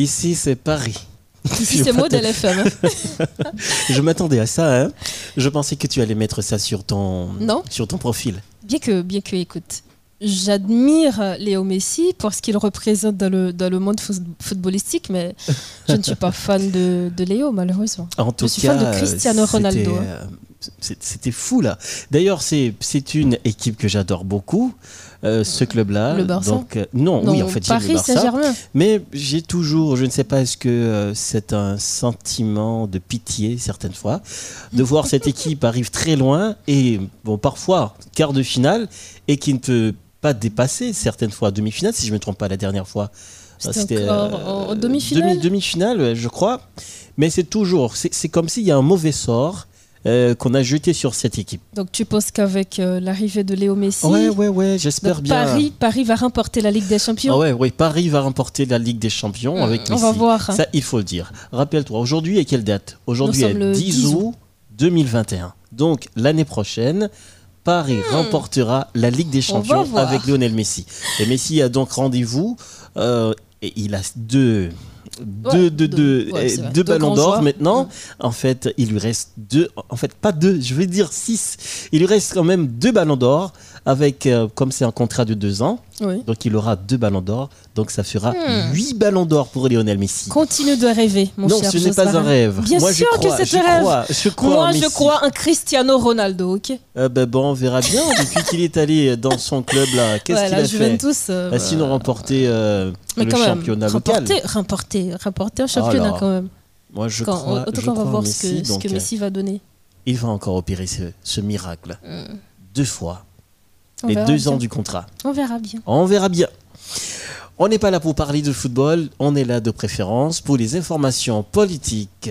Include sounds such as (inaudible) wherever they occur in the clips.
Ici, c'est Paris. Ici, (laughs) Je c'est te- FM. (laughs) Je m'attendais à ça. Hein. Je pensais que tu allais mettre ça sur ton, Non. sur ton profil. Bien que, bien que, écoute, j'admire Léo Messi pour ce qu'il représente dans le, dans le monde foot- footballistique, mais je ne suis pas fan de, de Léo, malheureusement. En tout suis cas, fan de Cristiano Ronaldo, hein. Euh, C'était fou là. D'ailleurs, c'est une équipe que j'adore beaucoup, euh, ce club-là. Le Barça Donc, euh, non, oui, en fait, j'aime le Barça. Mais j'ai toujours, je ne sais pas, est-ce que euh, c'est un sentiment de pitié certaines fois de voir cette (laughs) équipe arrive très loin et bon parfois quart de finale et qui ne peut pas dépasser certaines fois demi-finale si je me trompe pas la dernière fois. C'était euh, encore en- demi-finale demi- Demi-finale, je crois. Mais c'est toujours, c'est comme s'il y a un mauvais sort euh, qu'on a jeté sur cette équipe. Donc tu penses qu'avec euh, l'arrivée de Léo Messi, Ouais, ouais, ouais, j'espère donc bien. Paris, Paris va remporter la Ligue des Champions Ah ouais, ouais, Paris va remporter la Ligue des Champions Hmm, avec on Messi. va voir, hein. Ça, il faut le dire. Rappelle-toi, aujourd'hui est quelle date? Aujourd'hui est sommes le 10 10 août 2021. Donc l'année prochaine, Paris remportera la Ligue des Hmm. On Champions avec Lionel Messi. Et Messi a donc rendez-vous euh, et il a deux. Deux, Ouais, deux, deux. deux, Ouais, c'est vrai. deux Deux ballons d'or maintenant. Mm. En fait, il lui reste deux. En fait, pas deux, je vais dire six. Il lui reste quand même deux ballons d'or avec, euh, comme c'est un contrat de deux ans, Oui. donc il aura deux ballons d'or. Donc ça fera Hmm. huit ballons d'or pour Lionel Messi. Continue de rêver, mon non, cher ce n'est pas un rêve. Bien Moi, sûr je crois, que c'est un rêve. crois, je crois en Moi, je crois un Cristiano Ronaldo, ok Euh, ben bon, on verra bien. (laughs) Depuis qu'il est allé dans son club là, qu'est-ce Ouais, qu'il la a fait? Juventus. euh, Ah, Sinon remporter euh, le championnat local. remporter, remporter, un championnat Alors, quand même. Moi, je Quand- crois, qu'on va en voir Messi, ce que, ce donc, que euh, Messi va donner. il va encore opérer ce, ce miracle. Deux fois. On Les deux bien. ans du contrat. On verra bien. On verra bien. On n'est pas là pour parler de football, on est là de préférence pour les informations politiques.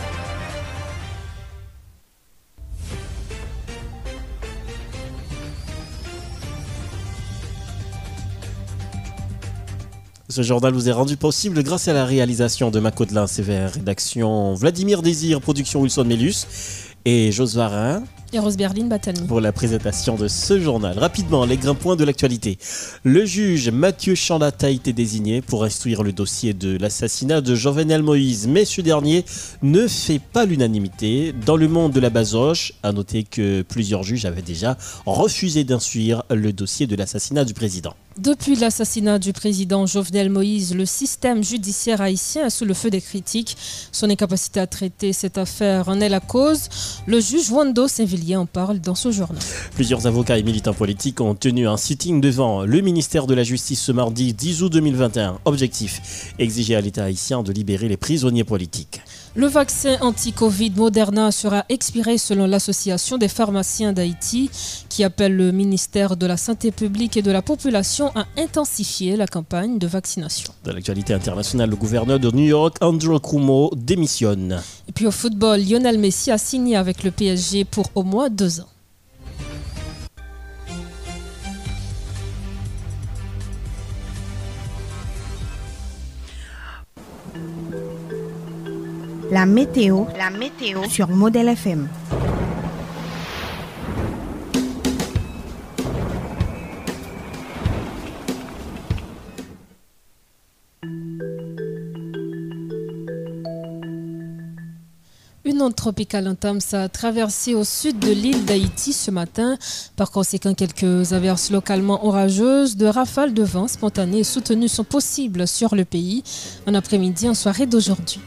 Ce journal vous est rendu possible grâce à la réalisation de Macodelin Sévère, rédaction Vladimir Désir, production Wilson Mélus et Josvarin Et Rose Berlin Batani. pour la présentation de ce journal. Rapidement, les grands points de l'actualité. Le juge Mathieu Chandata a été désigné pour instruire le dossier de l'assassinat de Jovenel Moïse, mais ce dernier ne fait pas l'unanimité. Dans le monde de la basoche, à noter que plusieurs juges avaient déjà refusé d'instruire le dossier de l'assassinat du président. Depuis l'assassinat du président Jovenel Moïse, le système judiciaire haïtien est sous le feu des critiques. Son incapacité à traiter cette affaire en est la cause. Le juge Wando Saint-Villiers en parle dans ce journal. Plusieurs avocats et militants politiques ont tenu un sitting devant le ministère de la Justice ce mardi 10 août 2021. Objectif exiger à l'État haïtien de libérer les prisonniers politiques. Le vaccin anti-Covid Moderna sera expiré selon l'Association des pharmaciens d'Haïti qui appelle le ministère de la Santé publique et de la Population à intensifier la campagne de vaccination. Dans l'actualité internationale, le gouverneur de New York, Andrew Cuomo, démissionne. Et puis au football, Lionel Messi a signé avec le PSG pour au moins deux ans. La météo, sur Modèle FM. Une onde tropicale entame sa traversée au sud de l'île d'Haïti ce matin. Par conséquent, quelques averses localement orageuses, de rafales de vent spontanées et soutenues sont possibles sur le pays en après-midi en soirée d'aujourd'hui.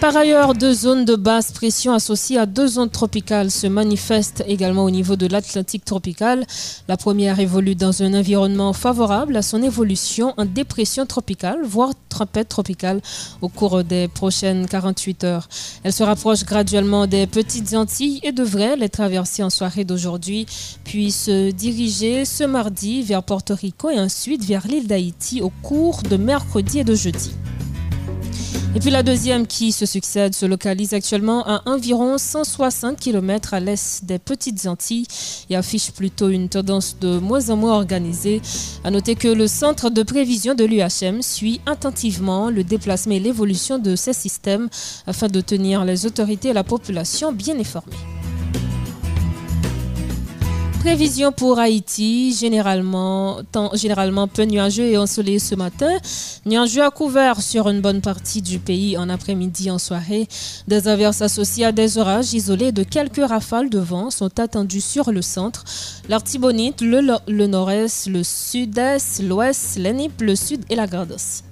Par ailleurs, deux zones de basse pression associées à deux zones tropicales se manifestent également au niveau de l'Atlantique tropical. La première évolue dans un environnement favorable à son évolution en dépression tropicale, voire tempête tropicale au cours des prochaines 48 heures. Elle se rapproche graduellement des petites Antilles et devrait les traverser en soirée d'aujourd'hui, puis se diriger ce mardi vers Porto Rico et ensuite vers l'île d'Haïti au cours de mercredi et de jeudi. Et puis la deuxième qui se succède se localise actuellement à environ 160 km à l'est des Petites Antilles et affiche plutôt une tendance de moins en moins organisée. À noter que le centre de prévision de l'UHM suit attentivement le déplacement et l'évolution de ces systèmes afin de tenir les autorités et la population bien informées. Prévision pour Haïti, généralement, peu nuageux et ensoleillé ce matin. Nuageux à couvert sur une bonne partie du pays en après-midi, en soirée. Des averses associées à des orages isolés de quelques rafales de vent sont attendues sur le centre, l'Artibonite, le, nord-est, le sud-est, l'ouest, l'Enip, le sud et la Gardos.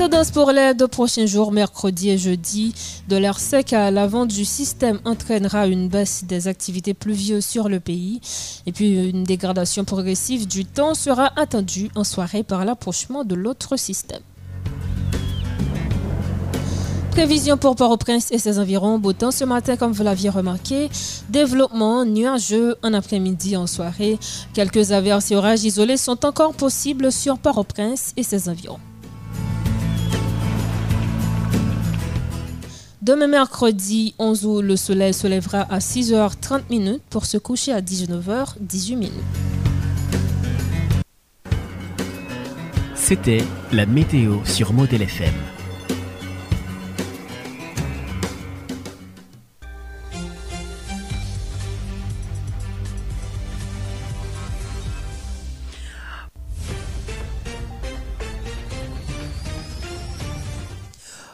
Tendance pour les deux prochains jours, mercredi et jeudi. De l'air sec à l'avant du système entraînera une baisse des activités pluvieuses sur le pays. Et puis une dégradation progressive du temps sera attendue en soirée par l'approchement de l'autre système. Prévision pour Port-au-Prince et ses environs. Beau temps ce matin, comme vous l'aviez remarqué. Développement nuageux en après-midi, en soirée. Quelques averses et orages isolés sont encore possibles sur Port-au-Prince et ses environs. Demain mercredi 11 août, le soleil se lèvera à 6h30 minutes pour se coucher à 19h18 minutes. C'était la météo sur Model FM.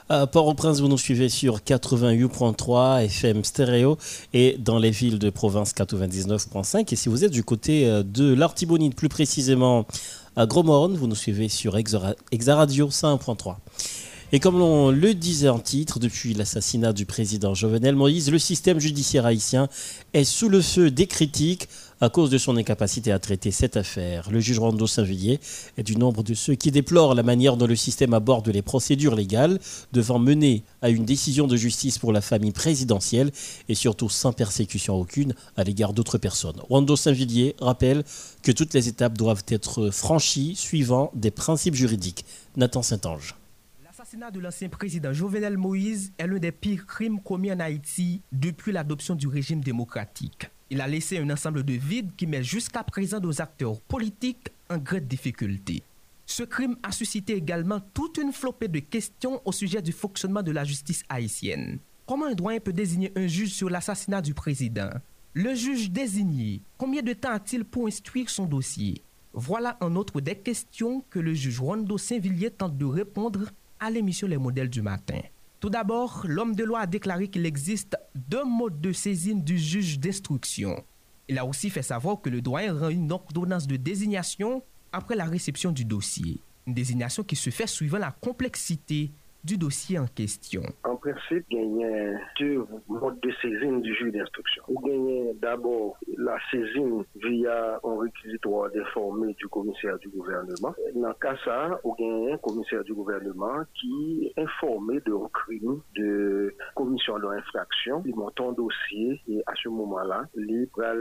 À Port-au-Prince, vous nous suivez sur 88.3 FM stéréo et dans les villes de province 99.5. Et si vous êtes du côté euh, de l'Artibonite, plus précisément à Gromorne, vous nous suivez sur Exaradio 5.3. Et comme on le disait en titre, depuis l'assassinat du président Jovenel Moïse, le système judiciaire haïtien est sous le feu des critiques à cause de son incapacité à traiter cette affaire. Le juge Rando Saint-Villiers est du nombre de ceux qui déplorent la manière dont le système aborde les procédures légales, devant mener à une décision de justice pour la famille présidentielle et surtout sans persécution aucune à l'égard d'autres personnes. Rando Saint-Villiers rappelle que toutes les étapes doivent être franchies suivant des principes juridiques. Nathan Saint-Ange. L'assassinat de l'ancien président Jovenel Moïse est l'un des pires crimes commis en Haïti depuis l'adoption du régime démocratique. Il a laissé un ensemble de vides qui met jusqu'à présent nos acteurs politiques en grande difficulté. Ce crime a suscité également toute une flopée de questions au sujet du fonctionnement de la justice haïtienne. Comment un doyen peut désigner un juge sur l'assassinat du président? Le juge désigné, combien de temps a-t-il pour instruire son dossier? Voilà un autre des questions que le juge Rondo Saint-Villiers tente de répondre à l'émission Les modèles du matin. Tout d'abord, l'homme de loi a déclaré qu'il existe deux modes de saisine du juge d'instruction. Il a aussi fait savoir que le doyen rend une ordonnance de désignation après la réception du dossier. Une désignation qui se fait suivant la complexité du dossier en question. En principe, il y a deux modes de saisine du juge d'instruction. Il y a d'abord la saisine via un réquisitoire d'informer du commissaire du gouvernement. Dans le cas ça, il y a un commissaire du gouvernement qui est informé de crime de commission d'infraction. Il monte un dossier et à ce moment-là, il va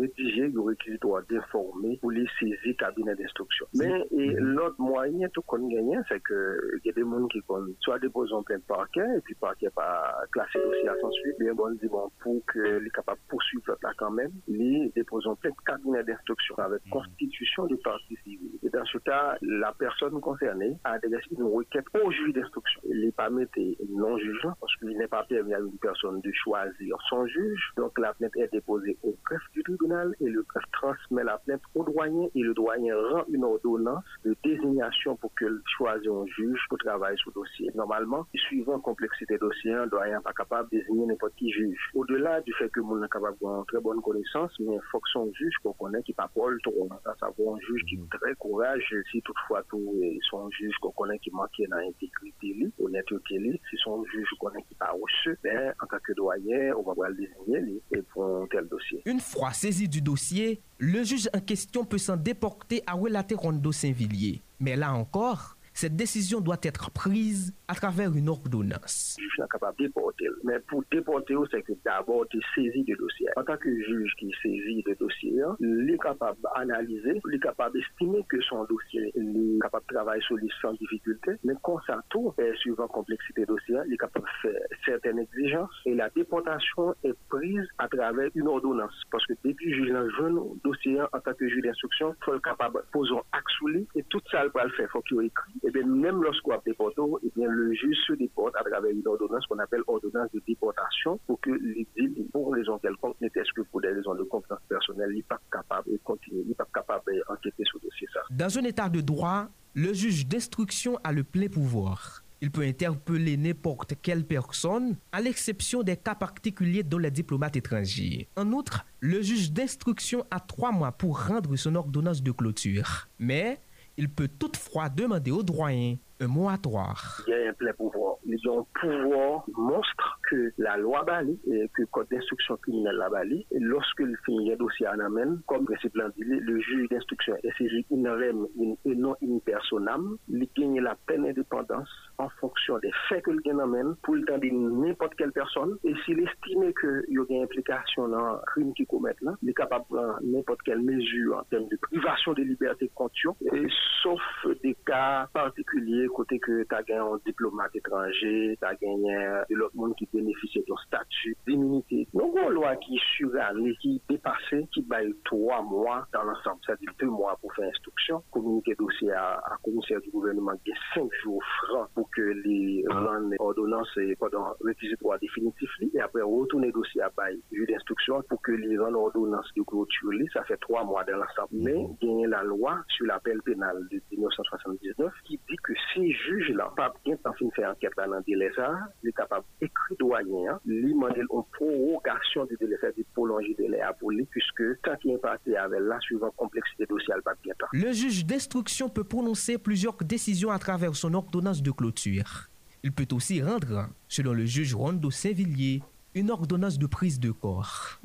rédiger le réquisitoire d'informer pour les saisir cabinet d'instruction. Mais l'autre moyen tout qu'on gagne, c'est que il y a des gens qui connaissent soit déposons plainte parquet, et puis parquet pas classé dossier à sans suite, bien bon, dit bon, pour que les capables poursuivre là quand même, les déposons plainte cabinet d'instruction avec mm. constitution du parti civil. Et dans ce cas, la personne concernée a adressé une requête au juge d'instruction. Il n'est pas non jugeant parce qu'il n'est pas permis à une personne de choisir son juge. Donc la plainte est déposée au greffe du tribunal et le greffe transmet la plainte au doyen et le doyen rend une ordonnance de désignation pour qu'il choisisse un juge pour travailler sur le dossier normalement, suivant la complexité dossier, un doyen pas capable de désigner n'importe qui juge. Au-delà du fait que mon capable d'avoir une très bonne connaissance, mais il faut que son juge qu'on connaît qui pas trop, à un juge qui est très courageux, si toutefois tout son juge qu'on connaît qui manque dans l'intégrité, honnêteté, si son juge qu'on connaît qui pas reçu, ben, en tant que doyen, on va le désigner pour un tel dossier. Une fois saisi du dossier, le juge en question peut s'en déporter à relater Rondo Saint-Villiers. Mais là encore, cette décision doit être prise à travers une ordonnance. Le juge n'est capable de déporter. Mais pour déporter, c'est que d'abord, tu saisis le dossier. En tant que juge qui saisit le dossier, il est capable d'analyser, il est capable d'estimer que son dossier est capable de travailler sur les sans difficulté. Mais quand ça tout, suivant la complexité du dossier, il est capable de faire certaines exigences. Et la déportation est prise à travers une ordonnance. Parce que depuis juge un jeune dossier, en tant que juge d'instruction, il faut être capable de poser un axe sous lui. Et tout ça, il va le faire. Il faut qu'il écrit. Et bien, même lorsqu'on a déporté, et bien, le juge se déporte à travers une ordonnance qu'on appelle ordonnance de déportation pour que l'idée, pour raison quelconque, n'était-ce que pour des raisons de confiance personnelle, n'est pas capable de continuer, n'est pas capable d'enquêter sur le dossier. Ça. Dans un état de droit, le juge d'instruction a le plein pouvoir. Il peut interpeller n'importe quelle personne, à l'exception des cas particuliers dont les diplomates étrangers. En outre, le juge d'instruction a trois mois pour rendre son ordonnance de clôture. Mais il peut toutefois demander au doyen un. Il y a un plein pouvoir. Ils ont un pouvoir monstre que la loi bali et que le code d'instruction criminelle la bali. Lorsque le finit dossier en amène, comme principe le juge d'instruction est saisi rem et non in personam, il gagne la pleine indépendance en fonction des faits que le amène pour le temps de n'importe quelle personne. Et s'il estime qu'il y a une implication dans le crime qu'il commet là, il est capable de prendre n'importe quelle mesure en termes de privation de liberté contre et sauf des cas particuliers côté que tu as gagné un diplomate étranger, tu as gagné de l'autre monde qui bénéficie de ton statut d'immunité. Donc, une loi qui est surannée, qui dépassée, qui baille trois mois dans l'ensemble, c'est-à-dire deux mois pour faire instruction, communiquer dossier à, à commissaire du gouvernement, qui est cinq jours francs pour que les ordonnances ordonnances pendant réquisitoire définitif, et après retourner dossier à bail juge d'instruction pour que les ordonnances de clôture, ça fait trois mois dans l'ensemble. Mais, gagner la loi sur l'appel pénal de 1979 qui dit que si juge là, pas bien temps de faire enquête là dans délai ça, il est capable d'écrire doyen, hein, lui demander une prorogation du délai, c'est-à-dire prolonger le délai à pour lui, puisque tant qu'il est parti avec la suivant complexité dossier, pas bien temps. Le juge d'instruction peut prononcer plusieurs décisions à travers son ordonnance de clôture. Il peut aussi rendre, selon le juge Rondo Saint-Villiers, une ordonnance de prise de corps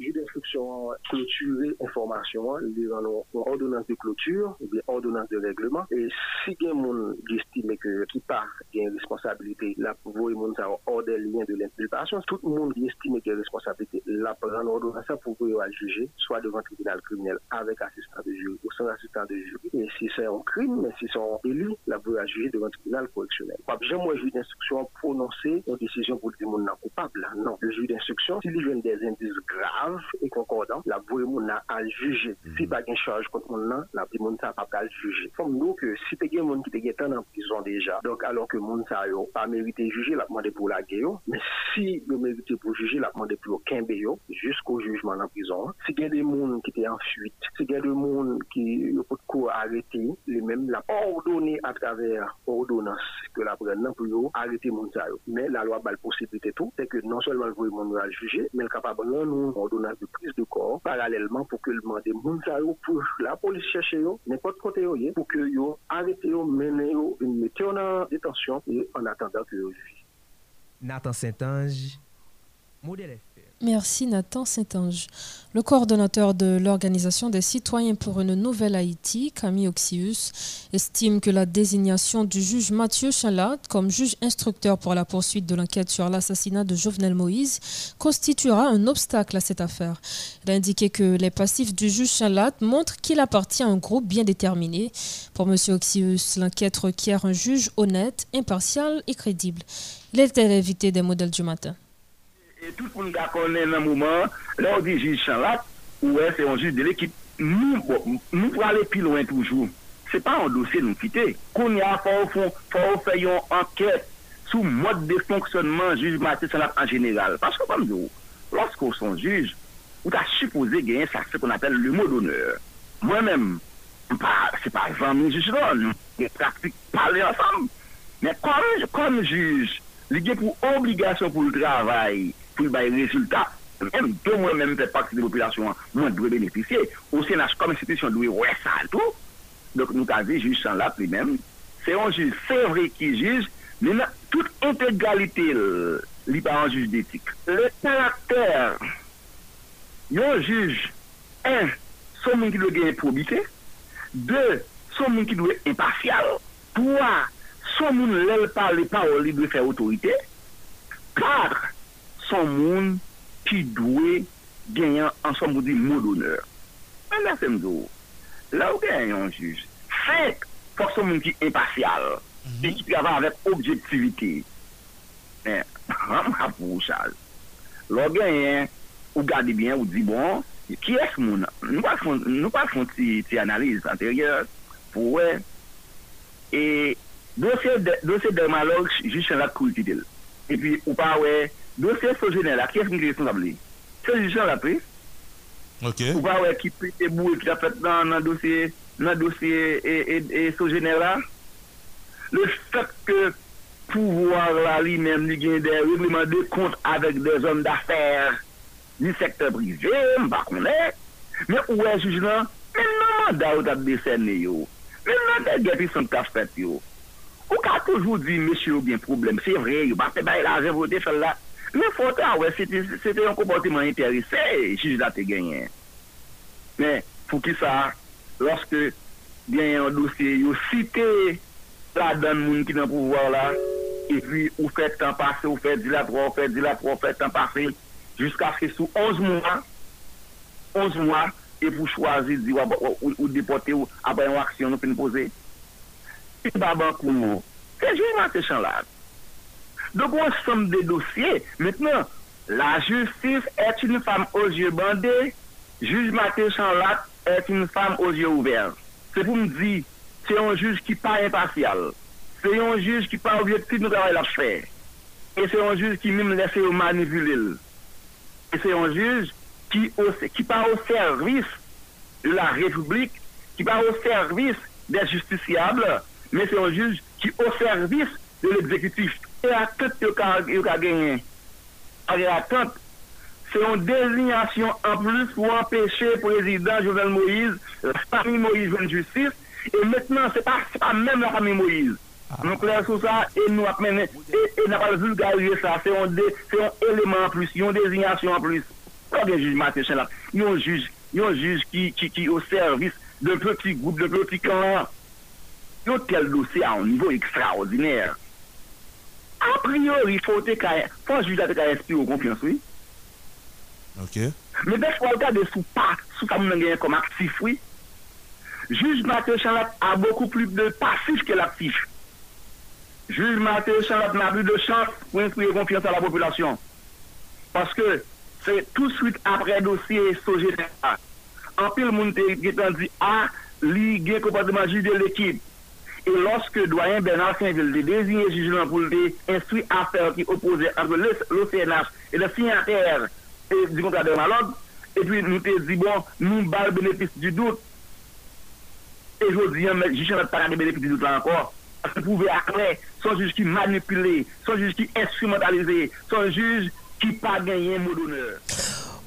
clôturer information, les ordonnance de clôture, ou bien ordonnance de règlement. Et si quelqu'un estime que qui part a une responsabilité, là, pour vous, ça hors des liens de l'inculpation, tout le monde estime qu'il y a une responsabilité, là, prendre ordonnance pour vous à juger, soit devant le tribunal criminel avec assistant de jury ou sans assistant de jury. Et si c'est un crime, mais si c'est un élu, là, vous à juger devant le tribunal correctionnel. Pas besoin, moi, juge d'instruction prononcer une décision pour dire monde coupable. Non, le juge d'instruction, s'il y a des indices graves et concordants, la voie moun à juger. Si pas une charge contre moun nan, la moun sa pas à juger. Comme si te gen moun qui te gen en prison déjà, donc alors que moun sa yo pas mérité juger, la demandé pour la guerre. Mais si yo mérité pour juger, la demandé pour aucun yo jusqu'au jugement en prison. Si gen des moun qui étaient en fuite, si gen des moun qui yo cour arrêter, les mêmes la ordonné à travers ordonnance que la prenne pour yo arrêter moun sa yo. Mais la loi la possibilité tout, c'est que non seulement le voie moun à juger, mais le capable de nous ordonnance de prise de kor paralelman pou ke lman de moun sa yo pou la polis chèche yo, nekot kote yo ye pou ke yo arete yo, mene yo mette yo nan detansyon e an atanda ki yo vi Nathan Saint-Ange Modele Merci Nathan Saint-Ange. Le coordonnateur de l'Organisation des citoyens pour une nouvelle Haïti, Camille Oxius, estime que la désignation du juge Mathieu Chalat comme juge instructeur pour la poursuite de l'enquête sur l'assassinat de Jovenel Moïse constituera un obstacle à cette affaire. Il a indiqué que les passifs du juge Chalat montrent qu'il appartient à un groupe bien déterminé. Pour M. Oxius, l'enquête requiert un juge honnête, impartial et crédible. Il était des modèles du matin. Et tout pou nou da konen nan mouman, lè ou di juj chanlak, ou wè se yon juj de l'ekip. Nou pou alè pi loin toujou. Se pa an dosye nou kite. Kon ya fò ou fè yon anket sou mod de fonksyonman juj matè chanlak an jenegal. Paske kom yo, lòsk ou son juj, ou ta supposé genyen sa se kon apel le mot d'honneur. Mwen mèm, se pa zan mou juj don, mwen praktik pale ansam. Men kon juj, li gen pou obligasyon pou l'travay, pou bay rezultat. Mèm, do mwen mèm fè pati de populasyon, mwen dwe beneficye. Ou se nas kom institisyon dwe wè sa tou. Dok nou ka zi juj san la pli mèm. Se yon juj, se vre ki juj, mè nan tout integralite li pa an juj d'etik. Le karakter yon juj, un, son moun ki dwe gen probite, deux, son moun ki dwe impartial, trois, son moun lèl pa le pa ou li dwe fè autorite, quatre, son moun ki dwe genyan ansan moun di moun doner. Mwen la se mdou, la ou genyen juj, fèk fòk son moun ki impasyal, mm -hmm. ki avan avèk objektivite. Men, mwen apou chal. Lò genyen, ou gade bien, ou di bon, ki es moun, nou pa fon ti, ti analize anteryer, pou wè, e dosye de, de chan la koul ti del. E pi, ou pa wè, dosye sojenè la, ki es mi responsable? Se jishan la pre. Ok. Ou pa wè ki pite bou e ki la fèt nan dosye nan dosye e sojenè la. Le fèt ke pouvoir la li mèm li gen de règlement de kont avèk de zon d'affer ni sektè privé, mba konè. Mè ouè jujlan, mè nan mandat ou tap desenè yo. Mè nan tè gèpi son taf fèt yo. Ou ka toujou di, mè sè yo gen problem, sè vre, yo ba te bay la, jè vote fè la. Men fote a we, se te yon komportiman interese, juj la te genyen. Men, pou ki sa, loske genyen yon dosye, yo site la dan moun ki nan pouvoir la, e pi ou fèt tan pase, ou fet dilatro, ou fet dilatro, ou fèt tan pase, jiska se sou 11 mwa, 11 mwa, e pou chwazi di wap ou depote ou apay an aksyon nou fin pose. E baban kou mou. Se jwen man se chan la. Dok wans som de dosye Metnen la justis Et un fam ozye bande Juyman se chan la Et un fam ozye ouver Se pou m di Se yon juj ki pa impartial. Se yon juj ki pa objektif nou kaway la fè E se yon juj ki mim lese ou manipulil se yon juj ki pa ou servis la republik, ki pa ou servis de justiciable, men se yon juj ki ou servis de l'exekutif. e atot yo ka, ka genyen. Ake atot, se yon designasyon an plus pou empeshe prezident Jovenel Moïse, la fami Moïse ven justice, e metnen se pa sa men la fami Moïse. Nou kler sou sa, e nou ap menen, e na pal vulgarize sa, se yon eleman an plus, yon designasyon an plus. Kwa gen juj mate chen la? Yon juj, yon juj ki, ki, ki o servis de peti goup, de peti kan. Yon tel dosye a un nivou ekstraordinèr. a priori fote ka, fon juja te ka espi ou konfians wè. Ok. Me bes wal ka de sou pa, sou ka moun genye kom aktif wè. Juj Mateo Chanlap a beaucoup plus de passif ke l'aktif. Juj Mateo Chanlap n'a plus de chance pou inspire konfians a la populasyon. Paske, se tout suite apre dosye soje de a. Anpil moun te getan di a, ah, li gen kompartement juj de l'ekib. Et lorsque doyen Bernard Saint-Ville désigné juge pour instruire affaire qui opposait entre l'OCNH et le signataire du contrat de malade, et puis nous te dit bon, nous bas le bénéfice du doute. Et je dis, mais juge n'a pas le bénéfice du doute là encore. se pouve akre, son juj ki manipule, son juj ki instrumentalize, son juj ki pa genyen moudouner.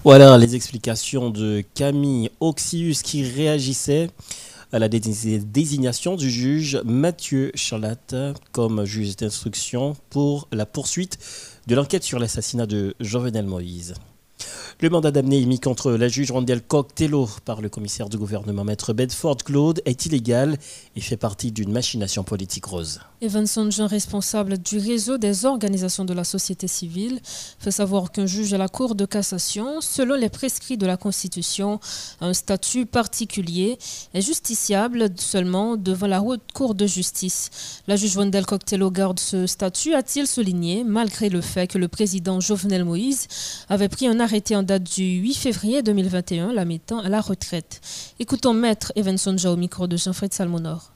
Voilà les explications de Camille Oxius qui réagissait à la désignation du juge Mathieu Charlotte comme juge d'instruction pour la poursuite de l'enquête sur l'assassinat de Jovenel Moïse. Le mandat d'amener émis contre la juge Rondel Coctello par le commissaire du gouvernement Maître Bedford Claude est illégal et fait partie d'une machination politique rose. Evan Jean, responsable du réseau des organisations de la société civile, fait savoir qu'un juge à la Cour de cassation, selon les prescrits de la Constitution, a un statut particulier, est justiciable seulement devant la haute Cour de justice. La juge Rondel Coctello garde ce statut, a-t-il souligné, malgré le fait que le président Jovenel Moïse avait pris un arrêté en date du 8 février 2021, la mettant à la retraite. Écoutons Maître Evan Sonja au micro de Jean-Fred Salmonor.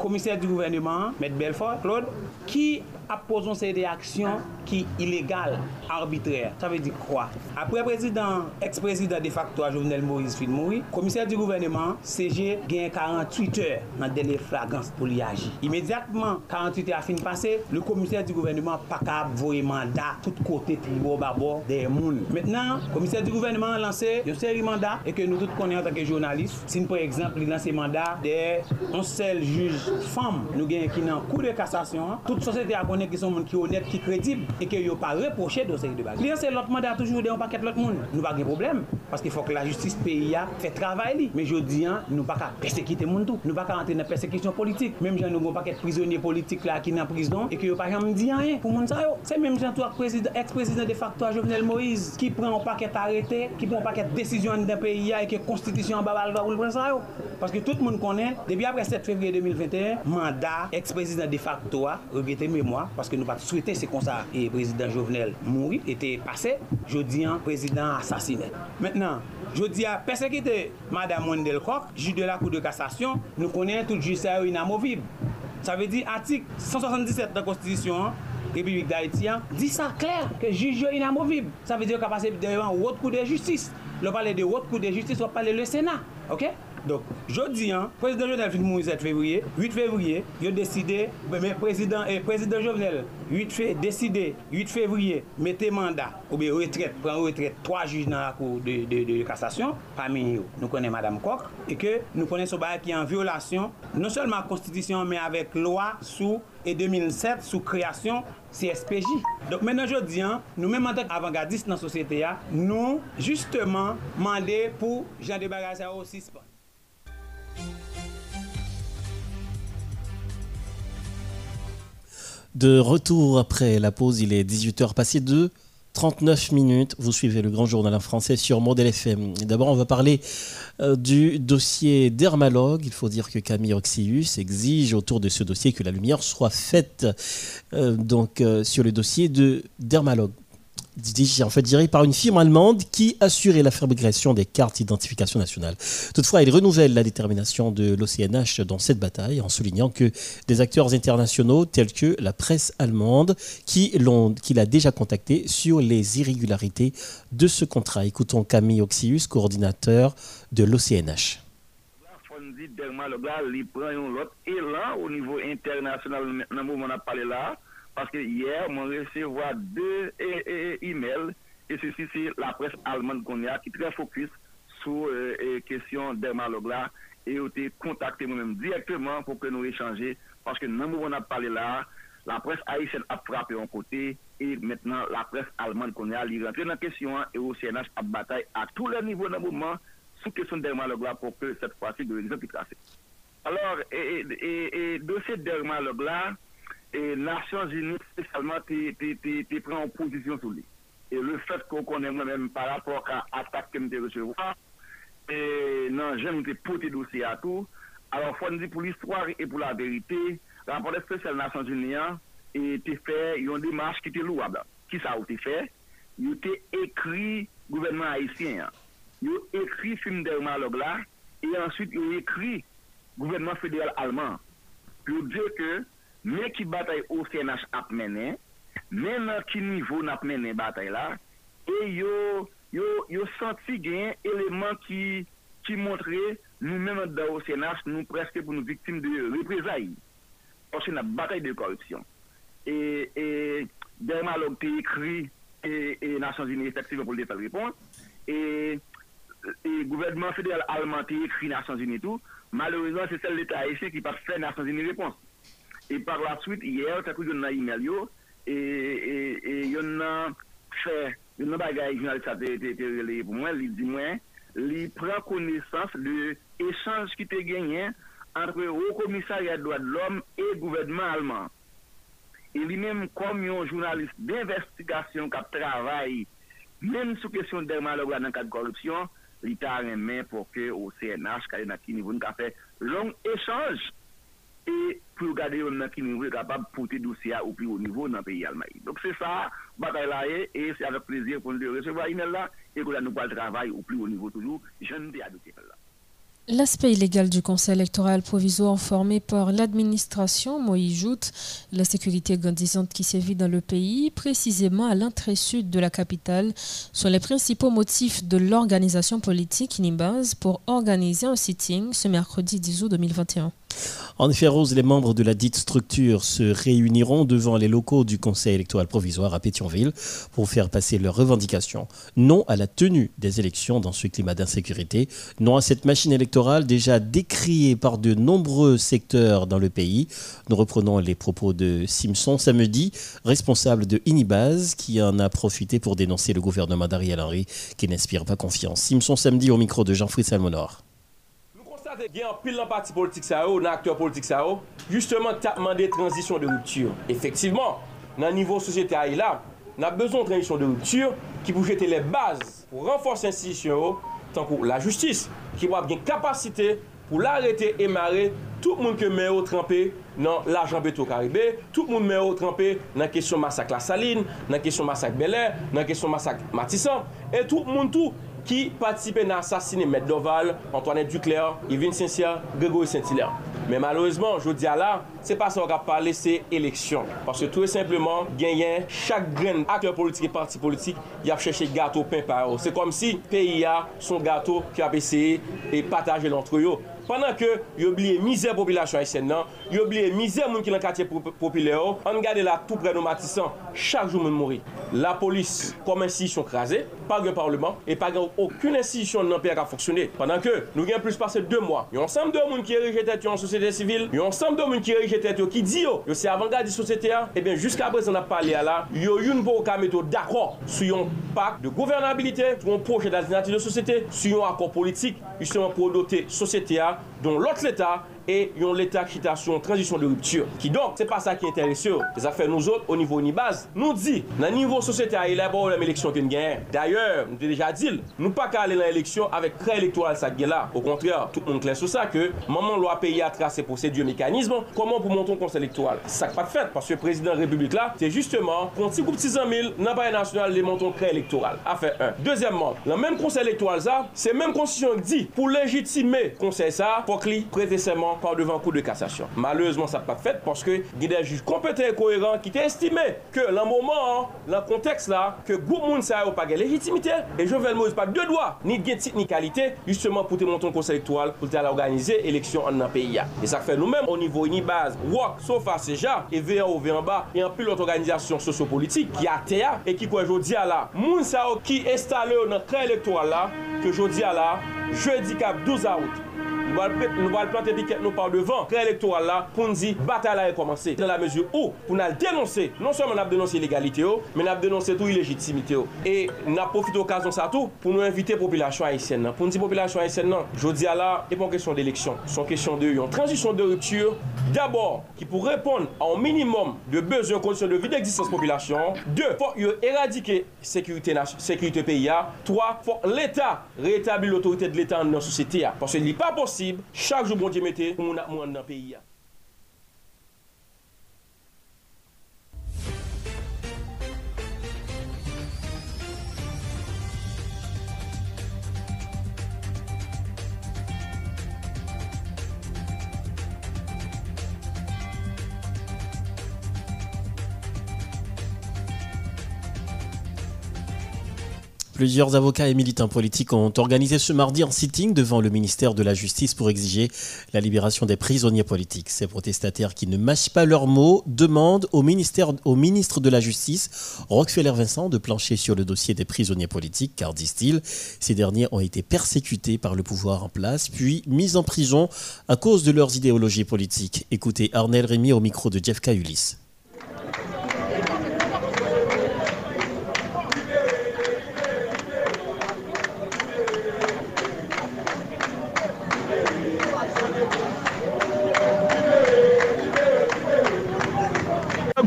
commissaire du gouvernement, M. Belfort, Claude, qui a posé ces réactions qui illégales, arbitraires. Ça veut dire quoi? Après président, ex-président de facto à Jovenel Moïse Filmouri, commissaire du gouvernement, CG, gagne 48 heures dans délai flagrance pour lui agir. Immédiatement, 48 heures à fin passé, le commissaire du gouvernement pas capable voyer mandat tout côté tribo babo des mounes. Maintenant, le commissaire du gouvernement a lancé une série de mandats et que nous tous connaissons en tant que journalistes. Si par exemple, il lance mandat des un seul juge fam nou gen ki nan kou de kasasyon an, tout sosete a konen ki son moun ki honet, ki kredib, e ke yo pa reproche dosye de bagay. Kliye se lot mandat toujou de yon paket lot moun, nou pa gen problem. Paske fòk la justis peyi ya fè travay li. Men jodi an, nou baka persekite moun tou. Nou baka antre nan persekisyon politik. Mem jan nou gon paket prizonye politik la ki nan prizon e ki yo pa jan mdi an yen pou moun sa yo. Se menm jan tou ak ex-prezident de facto a Jovenel Moïse ki pren an paket arete, ki pren an paket desisyon nan peyi ya e ki konstitisyon babal va ou l pren sa yo. Paske tout moun konen, debi apre 7 fevriye 2021, mandat ex-prezident de facto a regrete mèmoa paske nou pati souite se konsa e prezident Jovenel mouri ete pase, jodi an prezident asasine. Mèten Mètnen, jodi a persekite Madame Wendell Koch, ju de la kou de kassasyon, nou konen tout ju sa yo inamovib. Sa ve di atik 177 da konstitisyon an, Republik d'Haïti an, di sa kler ke juj yo inamovib. Sa ve di yo kapase devan wot kou de justis. Lo pale de wot kou de justis, wap pale le Sénat. Ok? Dok, jodi an, prezident Jovenel fin moun 7 fevriye, 8 fevriye, yo deside, men prezident, eh, prezident Jovenel, 8 fe, deside, 8 fevriye, mette manda, oube retret, pran retret, 3 juj nan akou de, de, de, de kassasyon, pamin yo, nou konen Madame Kok, e ke nou konen sou baye ki an violasyon, non selman konstitisyon, men avek loa sou, e 2007 sou kreasyon CSPJ. Dok menan jodi an, nou men mantek avangardist nan sosyete ya, nou, justeman, mande pou jan de bagaj a o 6 pan. De retour après la pause, il est 18h passé de 39 minutes. Vous suivez le grand journal en français sur Model FM. D'abord, on va parler euh, du dossier dermalogue. Il faut dire que Camille Oxius exige autour de ce dossier que la lumière soit faite euh, donc, euh, sur le dossier de en fait dirigé par une firme allemande qui assurait la fabrication des cartes d'identification nationale. Toutefois, il renouvelle la détermination de l'OCNH dans cette bataille en soulignant que des acteurs internationaux tels que la presse allemande qui l'ont qu'il a déjà contacté sur les irrégularités de ce contrat. Écoutons Camille Oxius, coordinateur de l'OCNH. au niveau international, on Paske yer, mwen resevoa de e, e, e, e-mail, e se si se la pres alman konya ki tre fokus sou kesyon dermalog la, e ou te kontakte mwen mèm direktman pou ke nou echanje, paske nan mou mwen ap pale la, la pres Aïchen ap frape yon kote, e maintenant la pres alman konya li rentre nan kesyon, e ou CNH ap batay a tou le nivou nan mouman, sou kesyon dermalog la pou ke set fwasi de l'exemple klasik. Alors, e dosye dermalog la, et Nations Unies spécialement te prend en position sous lui. Et le fait qu'on connaît moi-même par rapport à l'attaque que nous recevoir, et non, j'aime te poter dossier à tout. Alors, faut nous dire pour l'histoire et pour la vérité, rapporteur spécial Nations Unies et te fait une démarche qui était louable. Qui ça a été fait? Il a écrit gouvernement haïtien. Il a écrit film de là et ensuite il a écrit gouvernement fédéral allemand. Pour dire que men ki batay OCNH ap menen, men nan ki nivou nap menen batay la, e yo, yo, yo santi gen eleman ki, ki montre nou men nan da OCNH nou preske pou nou viktim de reprezayi. Orse nan batay de korupsyon. E, e derman log te ekri e, e Nasyon Zini efektive pou l'Etat repons, e, e gouvernement federal alman te ekri Nasyon Zini tou, malorizan se sel l'Etat haïtien ki pa fè Nasyon Zini repons. E par la suite, yè, takou yon nan email yo, e, e, e yon nan fè, yon nan bagay jounalist sa te releye pou mwen, li di mwen, li pren konesans de echange ki te genyen antre ou komisaryat doa de l'om e gouvedman alman. E li menm kom yon jounalist d'investigasyon kap travay menm sou kesyon derman logwa nan kat korupsyon, li ta remen pou ke ou CNH kade na ki nivou nou ka fè long echange et pour garder un qui nous est capable de porter dossier au plus haut niveau dans le pays allemand. Donc c'est ça, bataille là, et c'est avec plaisir pour nous recevoir email là, et que nous le travail au plus haut niveau toujours. Je ne dis adopter là. L'aspect illégal du Conseil électoral provisoire formé par l'administration Moïse la sécurité grandissante qui sévit dans le pays, précisément à l'entrée sud de la capitale, sont les principaux motifs de l'organisation politique Nimbaz pour organiser un sitting ce mercredi 10 août 2021. En effet, Rose, les membres de la dite structure se réuniront devant les locaux du Conseil électoral provisoire à Pétionville pour faire passer leurs revendications. Non à la tenue des élections dans ce climat d'insécurité, non à cette machine électorale déjà décriée par de nombreux secteurs dans le pays. Nous reprenons les propos de Simpson samedi, responsable de Inibaz, qui en a profité pour dénoncer le gouvernement d'Ariel Henry qui n'inspire pas confiance. Simpson samedi au micro de Jean-Philippe Salmonor. Kontate gen an pil nan parti politik sa yo, nan akteur politik sa yo, justeman tapman de transisyon de ruptur. Efektiveman, nan nivou sosyete a yi la, nan bezon transisyon de ruptur ki pou jete le baz pou renforse institisyon yo, tankou la justis, ki wap gen kapasite pou l'arete emare tout moun ke mè yo trempe nan l'ajan beto karibè, tout moun mè yo trempe nan kesyon masak la saline, nan kesyon masak belè, nan kesyon masak matisan, et tout moun tou ki patisipe nan asasine Met Doval, Antoinette Ducler, Yvine Saint-Cyr, Grégory Saint-Hilaire. Men malouzman, jodi ala, se pa sa wak ap pale se eleksyon. Paske touye simplement genyen chak gren akteur politik e parti politik yap chèche gato pen par yo. Se kom si peyi ya son gato ki ap eseye e pataje lantre yo. Pendan ke yo bliye mize popilasyon Haitien nan, yo bliye mize moun ki lan katye popile yo, an gade la tout pre nou matisan, chak jou moun mouri. La polis kom insisyon krasè, pa gen parlement, e pa gen akoun insisyon nan per a foksyonè. Pendan ke nou gen plus pase 2 mwa, yon sam de moun ki erije tèt yo an sosyete sivil, yon sam de moun ki erije tèt yo ki di oh, ah. eh yo, yo se avanga di sosyete ya, e ben jiska apre an ap pale ya la, yo yon pou ka meto d'akor sou yon pak de gouvernabilite, sou yon proje d'alternatif de sosyete, sou yon akor politik, justement pou dote sosyete a, ah. out. don lot l'Etat e yon l'Etat ki ta sou yon transisyon de ruptur. Ki don, se pa sa ki enterese yo. Se fe nou zot, o nivou ni baz, nou di, nan nivou sosyete a ilè, bo ou lèm eleksyon ki n gen. D'ayor, nou te deja dil, nou pa ka ale lan eleksyon avèk kre elektoral sa gen la. Au kontrèr, tout moun klen sou sa ke, maman lwa peyi a trase pou se diyo mekanizman, koman pou monton kons elektoral. Sak pa fèt, paske prezident republik la, te justeman, konti koup tizan mil, nan baye nasyonal le monton kre elektoral. Afè 1. Dezèmman, lan menm kons elektoral za, se menm konsisyon di, pou legitime konsey sa, pok li prete seman par devan kou de kassasyon. Maleuzman sa pa fet porske gide juj et koheran ki te estime ke lan mouman, lan konteks la ke goup moun sa yo pa gen legitimite e Jovenel Moïse pa de doa ni gen tit ni kalite justement pou te monton konsey elektoral pou te ala organize eleksyon an nan peyi ya. E sa fe nou men o nivou ini baz wak, sofa seja, e ve an ou ve an ba e an pilot organizasyon sosyo-politik ki ate ya e ki kwa jodi ala moun sa yo ki estale yo nan kre elektoral la ke jodi ala jeudi kap 12 aout nou val plante diket nou par devan pre-elektoral la pou nou di batal la e komanse. Dan la mezur ou pou nou al denonse, non seman ap denonse ilegalite yo, men ap denonse tou ilegitimite yo. E nou ap profite okazon sa tou pou nou invite populasyon Haitien nan. Pou nou di populasyon Haitien nan, jodi ala, e pon kesyon d'eleksyon. Son kesyon de yon transisyon de ruptur, d'abord ki pou repon an minimum de bezon kondisyon de vi d'existence populasyon. De, fok yon eradike sekurite peyi ya. Trois, fok l'Etat retabli l'autorite de l'Etat nan sosyete ya. Pon se li pa posi posib, chak jou bon di mette, moun ap moun nan peyi ya. Plusieurs avocats et militants politiques ont organisé ce mardi un sitting devant le ministère de la Justice pour exiger la libération des prisonniers politiques. Ces protestataires qui ne mâchent pas leurs mots demandent au, ministre de la Justice, Rockefeller Vincent, de plancher sur le dossier des prisonniers politiques, car, disent-ils, ces derniers ont été persécutés par le pouvoir en place, puis mis en prison à cause de leurs idéologies politiques. Écoutez Arnel Rémy au micro de Jeff Cayulis.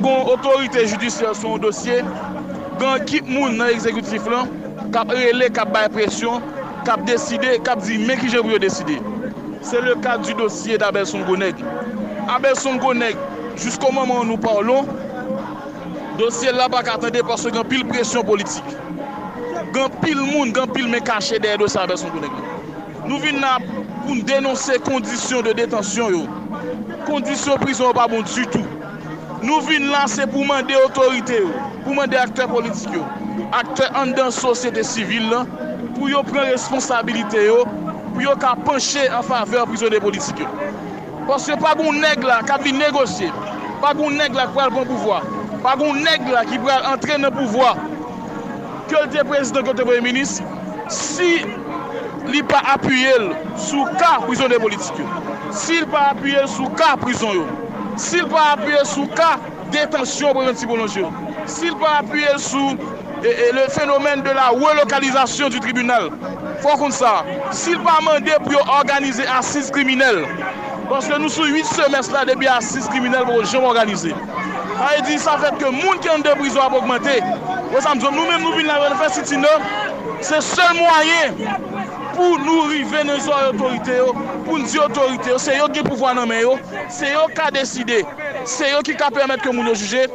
gon otorite judisyon son dosye, gon kip moun nan ekzekutif lan, kap rele, kap bay presyon, kap deside, kap di men ki je vyo deside. Se le kat du dosye d'Abelson Gonek. Abelson Gonek, jusqu'o maman nou parlon, dosye la bak atende parce gen pil presyon politik. Gen pil moun, gen pil men kache der dosye Abelson Gonek. Nou vin nan pou n denonse kondisyon de detansyon yo. Kondisyon prison pa bon du tout. nou vin lanse pou mande otorite yo, pou mande akte politik yo, akte an dan sosyete sivil lan, pou yo pren responsabilite yo, pou yo ka penche an faveur prizone politik yo. Pwase pa goun neg la ka vi negosye, pa goun neg la kwa pral bon pouvoi, pa goun neg la ki pral entre nan pouvoi, ke lte prezident, ke lte premier ministre, si li pa apuyel sou ka prizone politik yo, si li pa apuyel sou ka prizon yo, Sil pa apye sou ka, detansyon pou janti bononjou. Sil pa apye sou e, e, le fenomen de la relokalizasyon du tribunal. Fwa kon sa. Sil pa mande pou yo organize asis kriminel. Paske nou sou 8 semest la debi asis kriminel pou yo jom organize. A ah, e di sa fet ke moun ki an de brizo ap augmente. Ou sa mzou nou men nou bin la renfe siti nou. Se sel mwayen. pou nou rive nan zwa otorite yo, pou nou di otorite yo, se yo ki pouvoan nan men yo, se yo ka deside, se yo ki ka permette ke moun yo juje,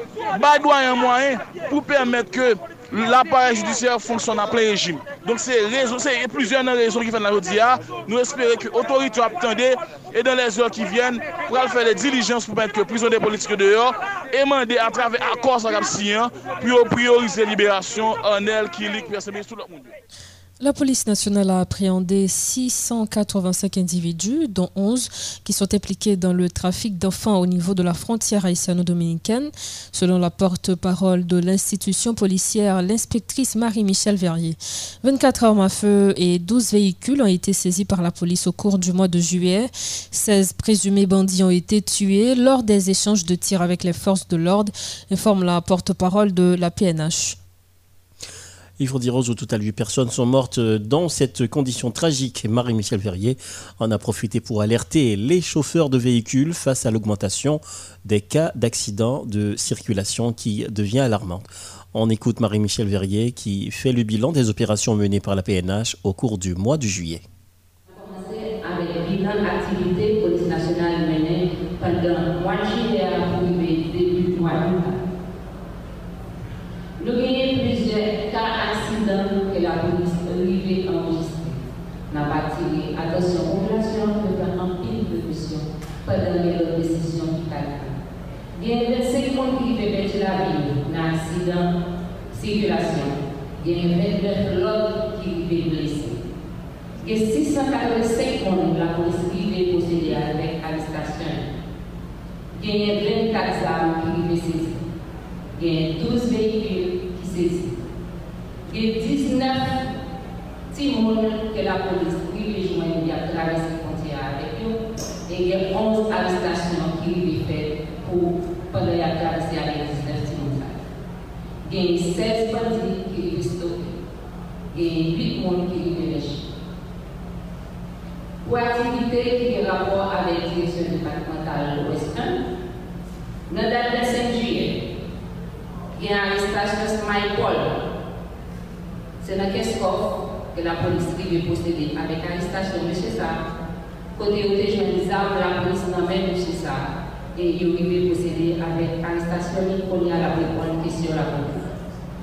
bay yon mwayen pou permette ke l'apare judisyen fonksyon nan plen rejim. Donk se rezon, se e plizyon nan rezon ki fè nan jodi ya, nou espere ke otorite yo ap tende, e dan les or ki vyen, pral fè le dilijans pou permette ke prizon de politike de yo, e mande a travè akos an kap siyan, pou yo priorize liberasyon anel ki lik persebe sou lòk moun yo. La police nationale a appréhendé 685 individus, dont 11 qui sont impliqués dans le trafic d'enfants au niveau de la frontière haïtiano-dominicaine. Selon la porte-parole de l'institution policière, l'inspectrice Marie-Michel Verrier. 24 armes à feu et 12 véhicules ont été saisis par la police au cours du mois de juillet. 16 présumés bandits ont été tués lors des échanges de tirs avec les forces de l'ordre, informe la porte-parole de la PNH. Faut dire au total 8 personnes sont mortes dans cette condition tragique. Marie-Michel Verrier en a profité pour alerter les chauffeurs de véhicules face à l'augmentation des cas d'accidents de circulation qui devient alarmante. On écoute Marie-Michel Verrier qui fait le bilan des opérations menées par la PNH au cours du mois de juillet. accident sirkulasyon. Gen 29 lot ki vive blese. Gen 645 kon la polis vive posede avèk alistasyon. Gen 24 zam ki vive sezi. Gen 12 vehikul ki sezi. Gen 19 timoun ke la polis vive jwen di a travesse konti avèk yo. E gen 11 alistasyon. A 8 personnes qui été lâchés. Pour activité qui a rapport avec la direction départementale de l'Ouest 1, dans la date de 5 juillet, il y a une arrestation de Smile Paul. C'est dans Keskov que la police privée possédée? Avec l'arrestation de M. Sa. Côté où des jeunes armes, la police n'emmène M. Sa. Et il est possédé avec l'arrestation de Nicolas la police.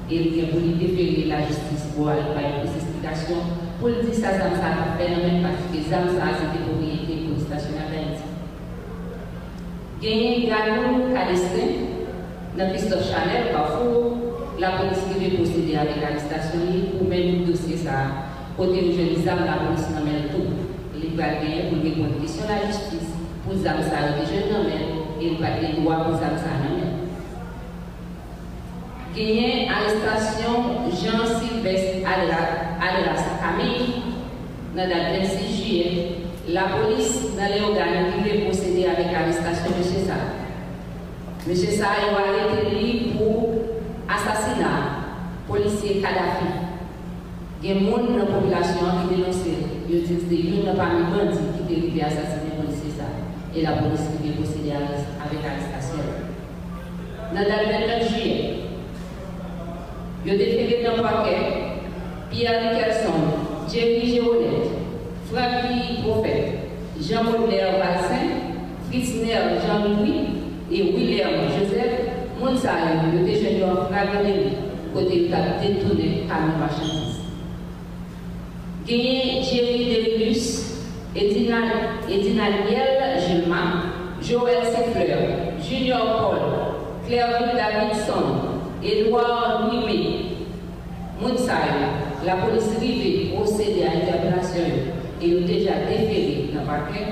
e gen pou li defere la jistis pou al baye pou se eksplikasyon pou li di sa zan sa la fè nan men pati ke zan sa se te propriété pou stasyon a bèndi. Genye galon kalesè nan Christophe Chanel pafou la polis ki ve posede avèk alistasyon li pou men dosye sa kote nou jenizam la polis nan men tou. Li pal genye pou li kondisyon la jistis pou zan sa yo de jen nan men e li pal genye doa pou zan sa Gagné arrestation Jean-Sylvestre Adelas Camille dans la date 26 juillet. La police dans les organes qui veut procéder avec l'arrestation de M. Sarr. M. Sarr a arrêté pour assassinat policier Kadhafi. Il y a des gens dans la population qui dénoncent, ils disent que n'y a pas de bandits qui est à assassiner le policier Sarr. Et la police qui veut procéder avec l'arrestation. Dans la date 29 juillet, il a déféré dans le paquet Pierre Nicholson, Jerry Géonet, Francky Prophète, Jean-Baudelaire Valsin, Fritzner Jean-Louis et William Joseph Mounsaï, le déjeuner fragmenté, côté a détourné camion marchandise. Gagné Jerry Delus, Edina Niel Gilman, Joël Sefleur, Junior Paul, Claire Davidson, Edouard Louis Mounsaï, la police privée procédé à l'interpellation et a déjà déféré dans le parquet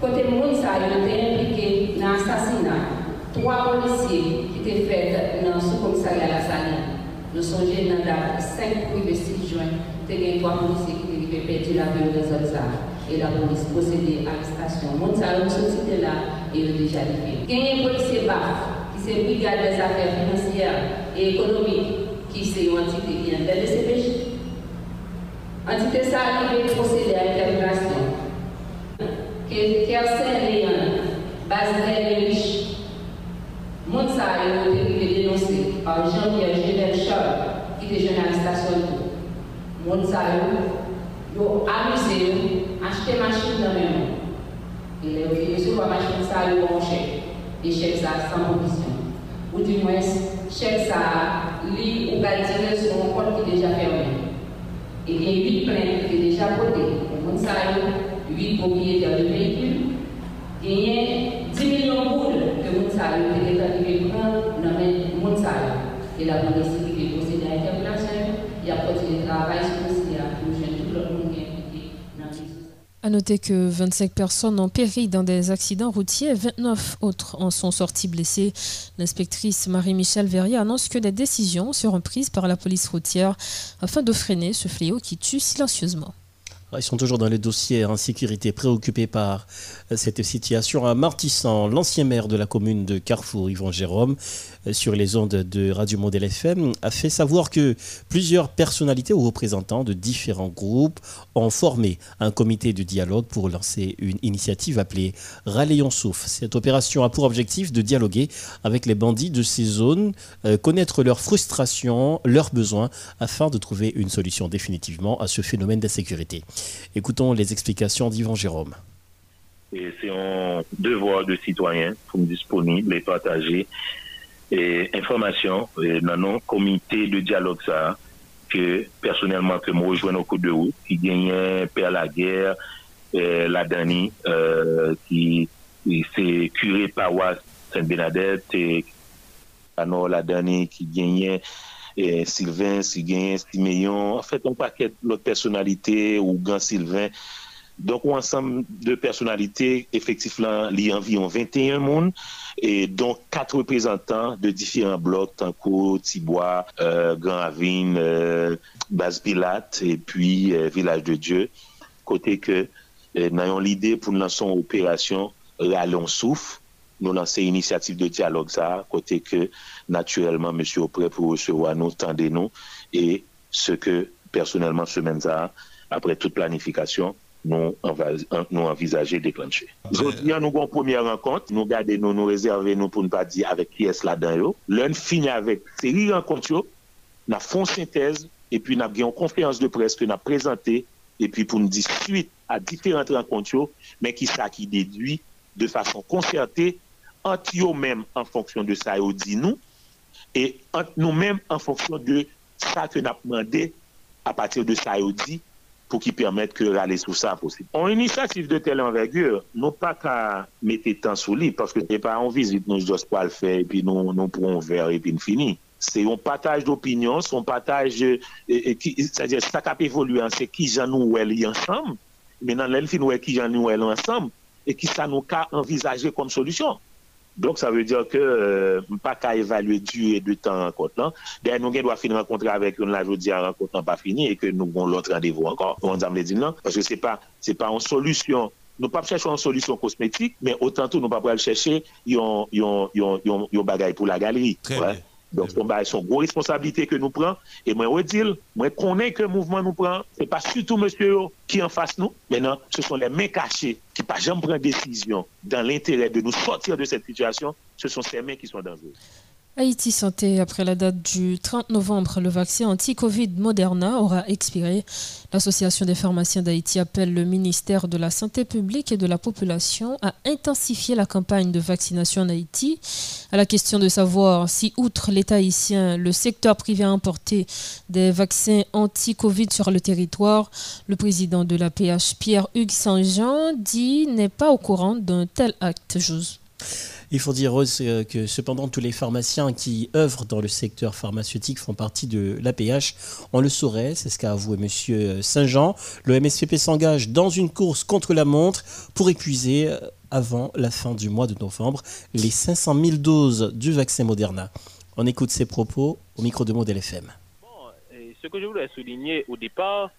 Côté ça a été impliqué dans l'assassinat. Trois policiers qui étaient faits dans le sous-commissariat la Saline. Nous sommes dans la date 5 et 6 juin. Il y a trois policiers qui ont perdu la vie dans les Et la police procédé à l'arrestation. Monde, ça a sorti de là et il déjà. Il a un policier BAF qui s'est brigade des affaires financières et économique qui c'est une entité qui est de CPJ. Entité ça qui veut procéder à l'intégration. Kersen Léon, Basel Riche, Monsa et autres qui dénoncé par Jean-Pierre Genel Charles, qui était journaliste à son tour. Monsa et autres, amusé, acheté machine dans le monde. Il est obligé de recevoir machine ça, ils ont chèque. Et chèque ça, sans condition. Ou du moins, chèk sa li ou gal dire sou moun pot ki deja ferme. E gen 8 plen ki deja pote. Moun sa yo, 8 propriétaires de véhicules, gagné 10 millions de boules que moun sa yo te arrivé prendre dans moun sa yo. Et la police qui veut procéder à l'interpellation, il y a continué le travail sur le dossier pour joindre tout le monde qui est impliqué dans le à noter que 25 personnes ont péri dans des accidents routiers, 29 autres en sont sortis blessés. L'inspectrice Marie-Michel Verrier annonce que des décisions seront prises par la police routière afin de freiner ce fléau qui tue silencieusement. Ils sont toujours dans le dossier insécurité, préoccupés par cette situation. À Martissant, l'ancien maire de la commune de Carrefour, Yvon Jérôme, sur les ondes de Radio Modèle FM, a fait savoir que plusieurs personnalités ou représentants de différents groupes ont formé un comité de dialogue pour lancer une initiative appelée Raléon Souf. Cette opération a pour objectif de dialoguer avec les bandits de ces zones, euh, connaître leurs frustrations, leurs besoins, afin de trouver une solution définitivement à ce phénomène d'insécurité. Écoutons les explications d'Yvan Jérôme. C'est un devoir de citoyen pour me disponible et partager E informasyon e, nan nou komite de diyalog sa ke personelman ke mou rejouen nou kou de ou ki genyen per la gère la e, dani ki se kure pawa Saint-Benadette anon la dani ki genyen Sylvain, si genyen Stimeyon en fèt, fait, an paket lot personalite ou gan Sylvain Donc, un ensemble de personnalités, effectivement, il y a environ 21 monde et donc quatre représentants de différents blocs, Tanco, Tibois, euh, Grand Avine, euh, Base Pilate et puis euh, Village de Dieu. Côté que nous avons l'idée pour lancer une opération Rallon Souffle. Nous lancer une initiative de dialogue ça, côté que naturellement, monsieur est prêt pour recevoir nous, tendez-nous, et ce que personnellement, semaine ça, après toute nou, nou envizaje deklanche. Zot, yon nou kon premier renkont, nou gade nou nou rezerve nou pou nou pa di avek ki es la dan yo. Len fini avek seri renkont yo, na fon sintez, epi na gen konferans de pres ke na prezante, epi pou nou di suite a diferent renkont yo, men ki sa ki dedui de fason konserte ant yo men en fonksyon de sa yo di nou, e ant nou men en fonksyon de sa ke na pwende a patir de sa yo di nou, pou ki permèt ke rale sou sa posib. On inisiatif de tel envergure, nou pa ka mette tan sou li, paske te pa an vizit nou jous pa l fè, epi nou, nou pou an ver, epi n fini. Se yon pataj d'opinyon, se yon pataj, euh, sa kap evoluyen, se ki jan nou wè li ansam, menan lèl fi nou wè ki jan nou wè li ansam, e ki sa nou ka envizaje kom solusyon. Donc, ça veut dire que euh, pas qu'à évaluer du et de temps rencontre là. D'ailleurs, nous doit finir rencontrer avec une la jeudi à rencontre pas fini et que nous avons l'autre rendez-vous encore. On dit non, parce que c'est pas c'est pas une solution. Nous pas chercher une solution cosmétique, mais autant tout nous pas chercher yon bagaille pour la galerie. Très bien. Donc, c'est une grosse responsabilité que nous prenons. Et moi, je dis, moi, connais que le mouvement nous prend. Ce n'est pas surtout monsieur qui en face nous. Maintenant, ce sont les mains cachées qui ne pas jamais prendre décision dans l'intérêt de nous sortir de cette situation. Ce sont ces mains qui sont dangereuses. Haïti Santé, après la date du 30 novembre, le vaccin anti-Covid Moderna aura expiré. L'Association des pharmaciens d'Haïti appelle le ministère de la Santé publique et de la Population à intensifier la campagne de vaccination en Haïti. À la question de savoir si, outre l'État haïtien, le secteur privé a importé des vaccins anti-Covid sur le territoire, le président de la PH, Pierre-Hugues Saint-Jean, dit n'est pas au courant d'un tel acte. Il faut dire euh, que cependant tous les pharmaciens qui œuvrent dans le secteur pharmaceutique font partie de l'APH. On le saurait, c'est ce qu'a avoué M. Saint-Jean. Le MSPP s'engage dans une course contre la montre pour épuiser euh, avant la fin du mois de novembre les 500 000 doses du vaccin Moderna. On écoute ses propos au micro de Modèle FM. ce que je voulais souligner au départ,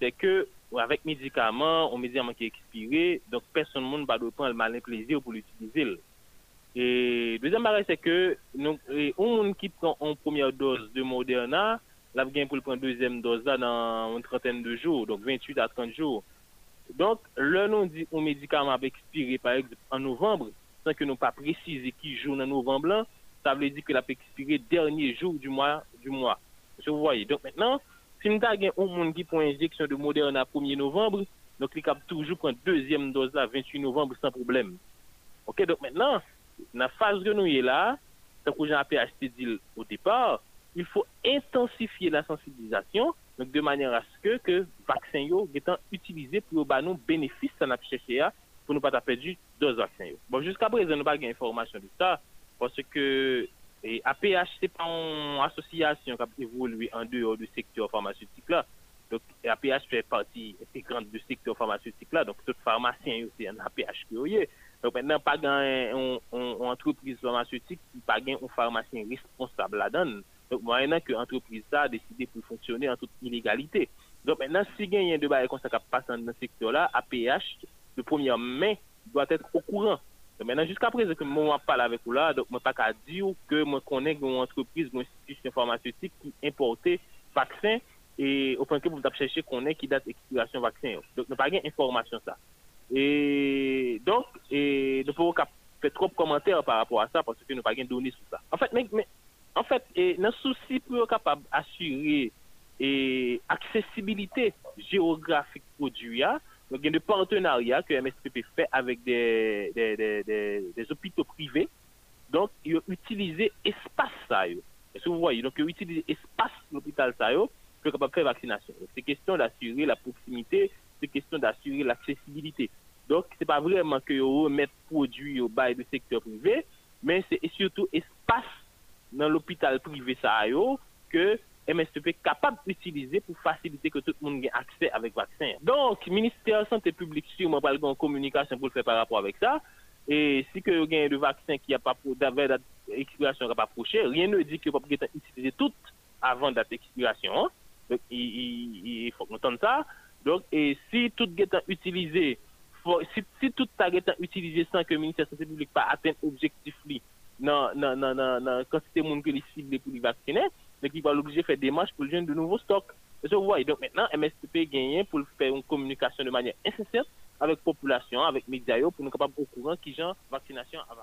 c'est que avec médicaments, un médicament qui est expiré, donc personne ne va prendre le malin plaisir pour l'utiliser. Et deuxième barrière, c'est que nous, on qui prend une première dose de Moderna, là, vient pour prendre deuxième dose là dans une trentaine de jours, donc 28 à 30 jours. Donc, là, nous dit un médicament va expirer, par exemple, en novembre, sans que nous pas préciser qui jour en novembre, ça veut dire que la peut expirer dernier jour du mois. Du mois. Vous voyez. Donc, maintenant, si nous avons un monde qui prend injection de Moderna 1er novembre, donc il peut toujours prendre deuxième dose là 28 novembre sans problème. Ok, donc maintenant, nan faz genouye la, tan kou jan apè achete dil ou depar, il fò intensifiye la sensibilizasyon, de manyan aske ke vaksen yo getan utilize pou yo ba nou benefis san ap chèche ya pou nou pat apè di dos vaksen yo. Bon, jiska prezen nou pa gen informasyon di sa, pwase ke apè achete pa an asosyasyon kap evolwe an de yo de sektor farmasyotik la, APH fè parti integrante du sektor farmasyotik la, donk tout farmasyen yo se an APH ki yo ye, Donk men nan pa gen yon antreprise farmasyotik ki pa gen yon farmasyen responsable la dan. Donk mwen nan ke antreprise sa deside pou fonksyonne an tout ilegalite. Donk men nan si gen yon deba yon konsak ap pasan nan sektor la, APH, le premier men, doit etre au courant. Donk men nan jiska prese ke mwen wap pale avek ou la, donk mwen pa ka di ou ke mwen konen gen yon antreprise, yon institusyon farmasyotik ki importe vaksin e opanke pou tap chèche konen ki dat ekspirasyon vaksin yo. Donk mwen pa gen informasyon sa. Et donc, et ne pouvons pas faire trop de commentaires par rapport à ça parce que nous n'avons pas de données sur ça. En fait, mais, en fait, et, souci pour capable d'assurer et accessibilité géographique produit, donc il y a des partenariats que MSPP fait avec des, des, des, des, hôpitaux privés. Donc, ils ont utilisé espace ça. Est-ce que vous voyez? Donc, ils ont utilisé espace l'hôpital ça pour capable faire vaccination. C'est question d'assurer la proximité, c'est question d'assurer l'accessibilité. Donc, ce n'est pas vraiment que vous remettre produit au bail du secteur privé, mais c'est surtout espace dans l'hôpital privé ça que MSTP est capable d'utiliser pour faciliter que tout le monde ait accès avec vaccin. Donc, le ministère de la Santé publique, sûrement, pas en communication pour le faire par rapport avec ça. Et si que y a de vaccin qui a pas d'expiration qui n'a pas approché, rien ne dit que vous pouvez utiliser tout avant date d'expiration. Hein. Donc, il, faut qu'on entende ça. Donc, et si tout est utilisé si, si tout ça est utilisé sans que le ministère de la Santé publique pas atteint l'objectif dans la quantité de monde que les cibles pour les vacciner, donc il va l'obliger de faire des marches pour le de nouveaux stocks. Et donc maintenant, MSTP gagne pour faire une communication de manière incessante avec la population, avec les médias, pour nous capables au courant qui genre vaccination avant.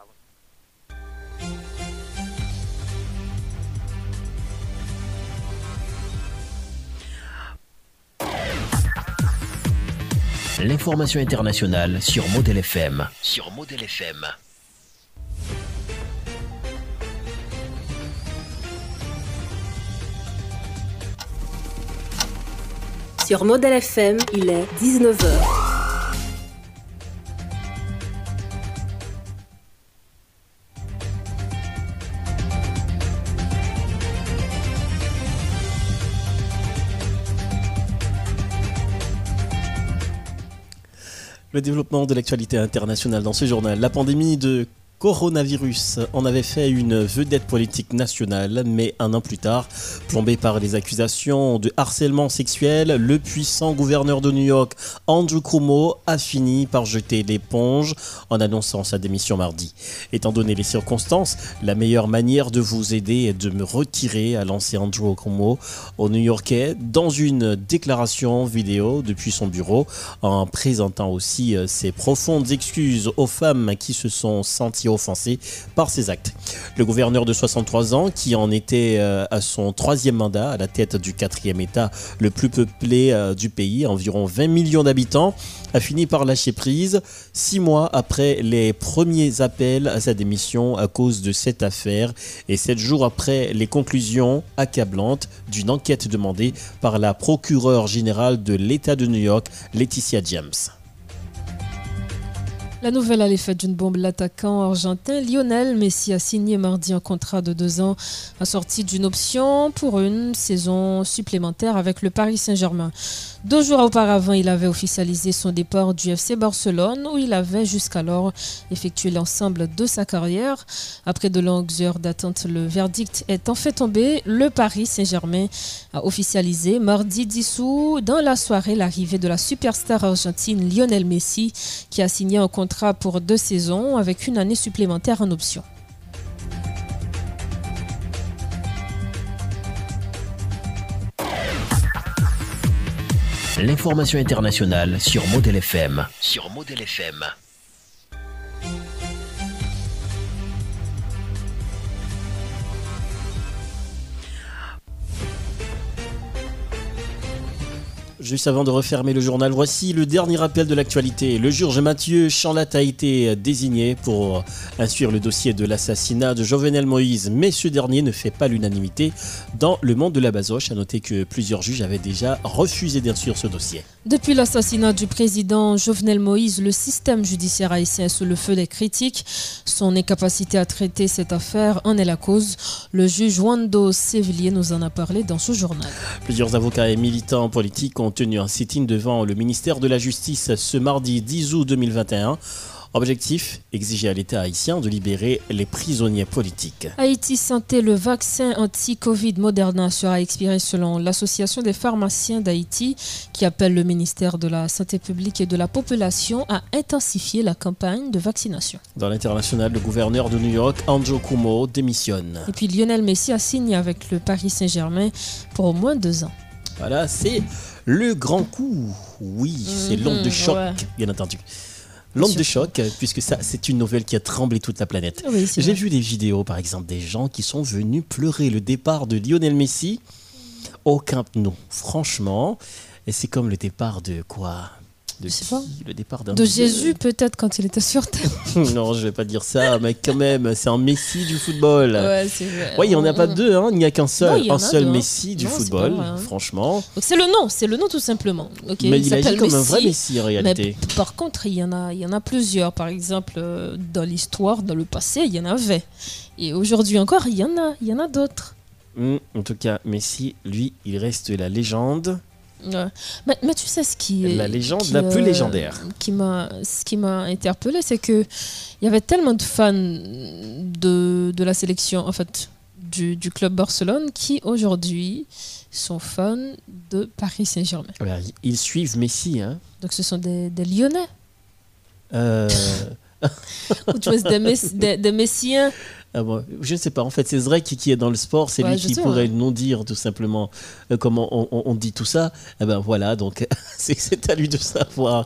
L'information internationale sur Model FM. Sur Model FM. Sur Model FM, il est 19h. Le développement de l'actualité internationale dans ce journal. La pandémie de coronavirus en avait fait une vedette politique nationale, mais un an plus tard, plombé par les accusations de harcèlement sexuel, le puissant gouverneur de New York, Andrew Cuomo, a fini par jeter l'éponge en annonçant sa démission mardi. Étant donné les circonstances, la meilleure manière de vous aider est de me retirer, a lancé Andrew Cuomo au New-Yorkais dans une déclaration vidéo depuis son bureau, en présentant aussi euh, ses profondes excuses aux femmes qui se sont senties offensé par ses actes. Le gouverneur de 63 ans, qui en était euh, à son troisième mandat à la tête du quatrième État le plus peuplé euh, du pays, environ 20 millions d'habitants, a fini par lâcher prise six mois après les premiers appels à sa démission à cause de cette affaire et sept jours après les conclusions accablantes d'une enquête demandée par la procureure générale de l'État de New York, Laetitia James. La nouvelle a l'effet d'une bombe. L'attaquant argentin Lionel Messi a signé mardi un contrat de deux ans assorti d'une option pour une saison supplémentaire avec le Paris Saint-Germain. Deux jours auparavant, il avait officialisé son départ du FC Barcelone où il avait jusqu'alors effectué l'ensemble de sa carrière. Après de longues heures d'attente, le verdict est en fait tombé. Le Paris Saint-Germain a officialisé mardi 10 août dans la soirée l'arrivée de la superstar argentine Lionel Messi qui a signé un contrat pour deux saisons avec une année supplémentaire en option. L'information internationale sur Model FM. Sur Model FM. Juste avant de refermer le journal, voici le dernier rappel de l'actualité. Le juge Mathieu Chanlat a été désigné pour instruire le dossier de l'assassinat de Jovenel Moïse, mais ce dernier ne fait pas l'unanimité dans le monde de la basoche. A noter que plusieurs juges avaient déjà refusé d'instruire ce dossier. Depuis l'assassinat du président Jovenel Moïse, le système judiciaire haïtien est sous le feu des critiques. Son incapacité à traiter cette affaire en est la cause. Le juge Wando Sévillier nous en a parlé dans ce journal. Plusieurs avocats et militants politiques ont tenu un sit-in devant le ministère de la Justice ce mardi 10 août 2021. Objectif, exiger à l'État haïtien de libérer les prisonniers politiques. Haïti Santé, le vaccin anti-Covid Moderna sera expiré selon l'Association des pharmaciens d'Haïti qui appelle le ministère de la Santé publique et de la Population à intensifier la campagne de vaccination. Dans l'international, le gouverneur de New York, Andrew Cuomo, démissionne. Et puis Lionel Messi a signé avec le Paris Saint-Germain pour au moins deux ans. Voilà, c'est le grand coup. Oui, c'est l'onde de choc, ouais. bien entendu. L'onde de choc, puisque ça, c'est une nouvelle qui a tremblé toute la planète. Oui, J'ai vu des vidéos, par exemple, des gens qui sont venus pleurer le départ de Lionel Messi au Camp Nou. Franchement, et c'est comme le départ de quoi? De Je sais qui pas. Le départ d'un De. Jésus peut-être quand il était sur terre. (laughs) non, je vais pas dire ça, mais quand même, c'est un Messi du football. Ouais, c'est vrai. Ouais, il n'y en a pas deux, hein, il n'y a qu'un Non, seul, il en un seul deux. Messi du Non, football, vrai, hein. franchement. C'est le nom, c'est le nom tout simplement. Mais il agit s'appelle comme un vrai Messi, en réalité. Mais par contre, il y en a, il y en a plusieurs. Par exemple, euh, dans l'histoire, dans le passé, il y en avait. Et aujourd'hui encore, il y en a, il y en a d'autres. Hmm, en tout cas, Messi, lui, il reste la légende. Ouais. Mais, mais tu sais ce qui est La légende qui, la plus euh, légendaire. qui m'a ce qui m'a interpellé c'est que il y avait tellement de fans de, de la sélection en fait du, du club Barcelone qui aujourd'hui sont fans de Paris Saint-Germain. Voilà, ils suivent Messi. Hein. Donc ce sont des, des Lyonnais Euh, (laughs) ou tu vois des Messiens. Ah bon, je ne sais pas, en fait, c'est Zrek qui, est dans le sport, c'est Ouais, lui qui sais, pourrait ouais. nous dire tout simplement euh, comment on, on- on dit tout ça. Eh ben voilà, donc (laughs) c'est à lui de savoir.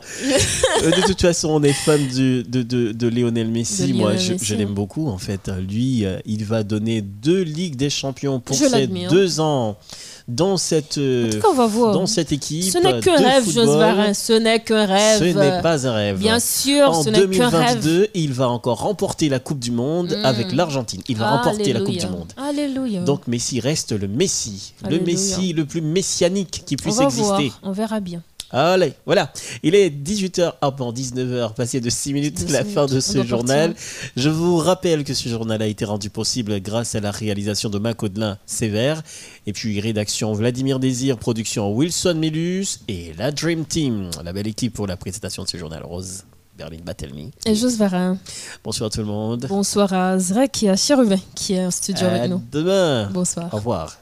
Euh, de toute façon, on est fan du- de, de, de Lionel Messi. De Moi, Lionel je, Messi, je l'aime beaucoup, en fait. Lui, euh, il va donner deux Ligues des Champions pour Je ses deux ans dans cette, euh, En tout cas, on va voir. dans cette équipe. Ce n'est qu'un rêve, football. Jos Varin. Ce n'est qu'un rêve. Ce n'est pas un rêve. Bien sûr, en ce n'est qu'un rêve. 2022, il va encore remporter la Coupe du Monde Mm. avec l'Argentine. Il va remporter la Coupe du. Monde. Alléluia. Donc Messi reste le Messi, Alléluia. le Messi le plus messianique qui on puisse va exister. voir, on verra bien. Allez, voilà. Il est 18h, ah bon, 19h, passé de 6 minutes, De la fin de ce journal. Je vous rappelle que ce journal a été rendu possible grâce à la réalisation de Macodelin Sévère, et puis rédaction Vladimir Désir, production Wilson Melus et la Dream Team, la belle équipe pour la présentation de ce journal rose. Berlin Batelmi. Et Jos Varin. Bonsoir tout le monde. Bonsoir à Zrek et à Chérubin qui est en studio À avec nous. demain. Bonsoir. Au revoir.